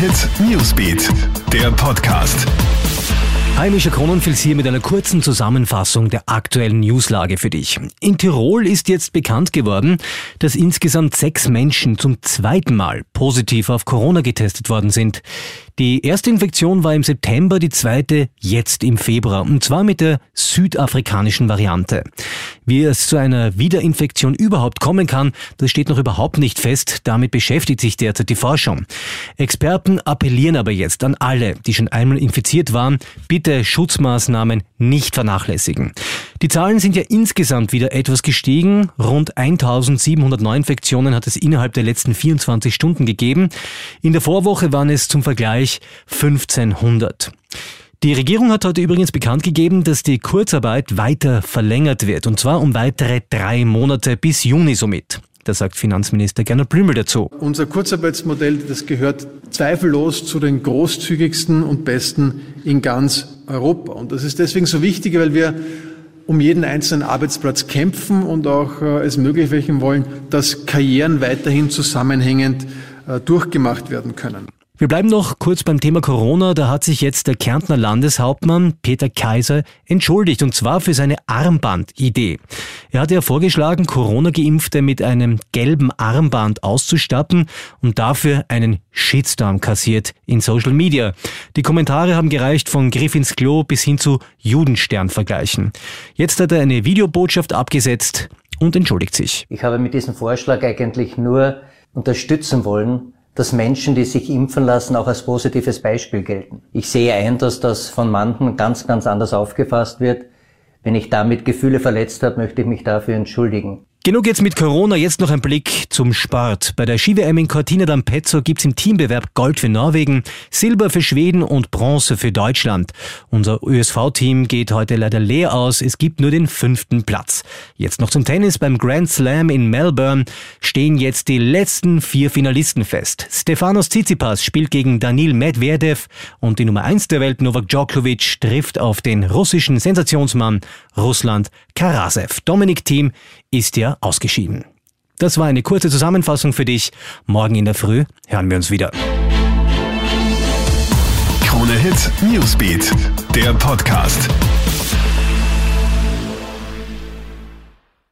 Hit Newsbeat, der Podcast. Heimischer Kronenfels hier mit einer kurzen Zusammenfassung der aktuellen Newslage für dich. In Tirol ist jetzt bekannt geworden, dass insgesamt sechs Menschen zum zweiten Mal positiv auf Corona getestet worden sind. Die erste Infektion war im September, die zweite jetzt im Februar, und zwar mit der südafrikanischen Variante. Wie es zu einer Wiederinfektion überhaupt kommen kann, das steht noch überhaupt nicht fest. Damit beschäftigt sich derzeit die Forschung. Experten appellieren aber jetzt an alle, die schon einmal infiziert waren, bitte Schutzmaßnahmen nicht vernachlässigen. Die Zahlen sind ja insgesamt wieder etwas gestiegen. Rund 1700 Neuinfektionen hat es innerhalb der letzten 24 Stunden gegeben. In der Vorwoche waren es zum Vergleich 1500. Die Regierung hat heute übrigens bekannt gegeben, dass die Kurzarbeit weiter verlängert wird, und zwar um weitere drei Monate bis Juni somit. Das sagt Finanzminister Gernot Blümel dazu. Unser Kurzarbeitsmodell, das gehört zweifellos zu den großzügigsten und besten in ganz Europa. Und das ist deswegen so wichtig, weil wir um jeden einzelnen Arbeitsplatz kämpfen und auch äh, es möglich machen wollen, dass Karrieren weiterhin zusammenhängend äh, durchgemacht werden können. Wir bleiben noch kurz beim Thema Corona. Da hat sich jetzt der Kärntner Landeshauptmann Peter Kaiser entschuldigt und zwar für seine Armbandidee. Er hatte ja vorgeschlagen, Corona-Geimpfte mit einem gelben Armband auszustatten und dafür einen Shitstorm kassiert in Social Media. Die Kommentare haben gereicht von Griff ins Klo bis hin zu Judenstern-Vergleichen. Jetzt hat er eine Videobotschaft abgesetzt und entschuldigt sich. Ich habe mit diesem Vorschlag eigentlich nur unterstützen wollen, dass Menschen, die sich impfen lassen, auch als positives Beispiel gelten. Ich sehe ein, dass das von manchen ganz, ganz anders aufgefasst wird. Wenn ich damit Gefühle verletzt habe, möchte ich mich dafür entschuldigen. Genug jetzt mit Corona, jetzt noch ein Blick zum Sport. Bei der Ski-WM in Cortina d'Ampezzo gibt's im Teambewerb Gold für Norwegen, Silber für Schweden und Bronze für Deutschland. Unser ÖSV-Team geht heute leider leer aus, es gibt nur den fünften Platz. Jetzt noch zum Tennis. Beim Grand Slam in Melbourne stehen jetzt die letzten vier Finalisten fest. Stefanos Tsitsipas spielt gegen Danil Medvedev und die Nummer eins der Welt Novak Djokovic trifft auf den russischen Sensationsmann Russland Karasev. Dominik Thiem ist ja ausgeschieden. Das war eine kurze Zusammenfassung für dich. Morgen in der Früh hören wir uns wieder. Krone Hit Newsbeat, der Podcast.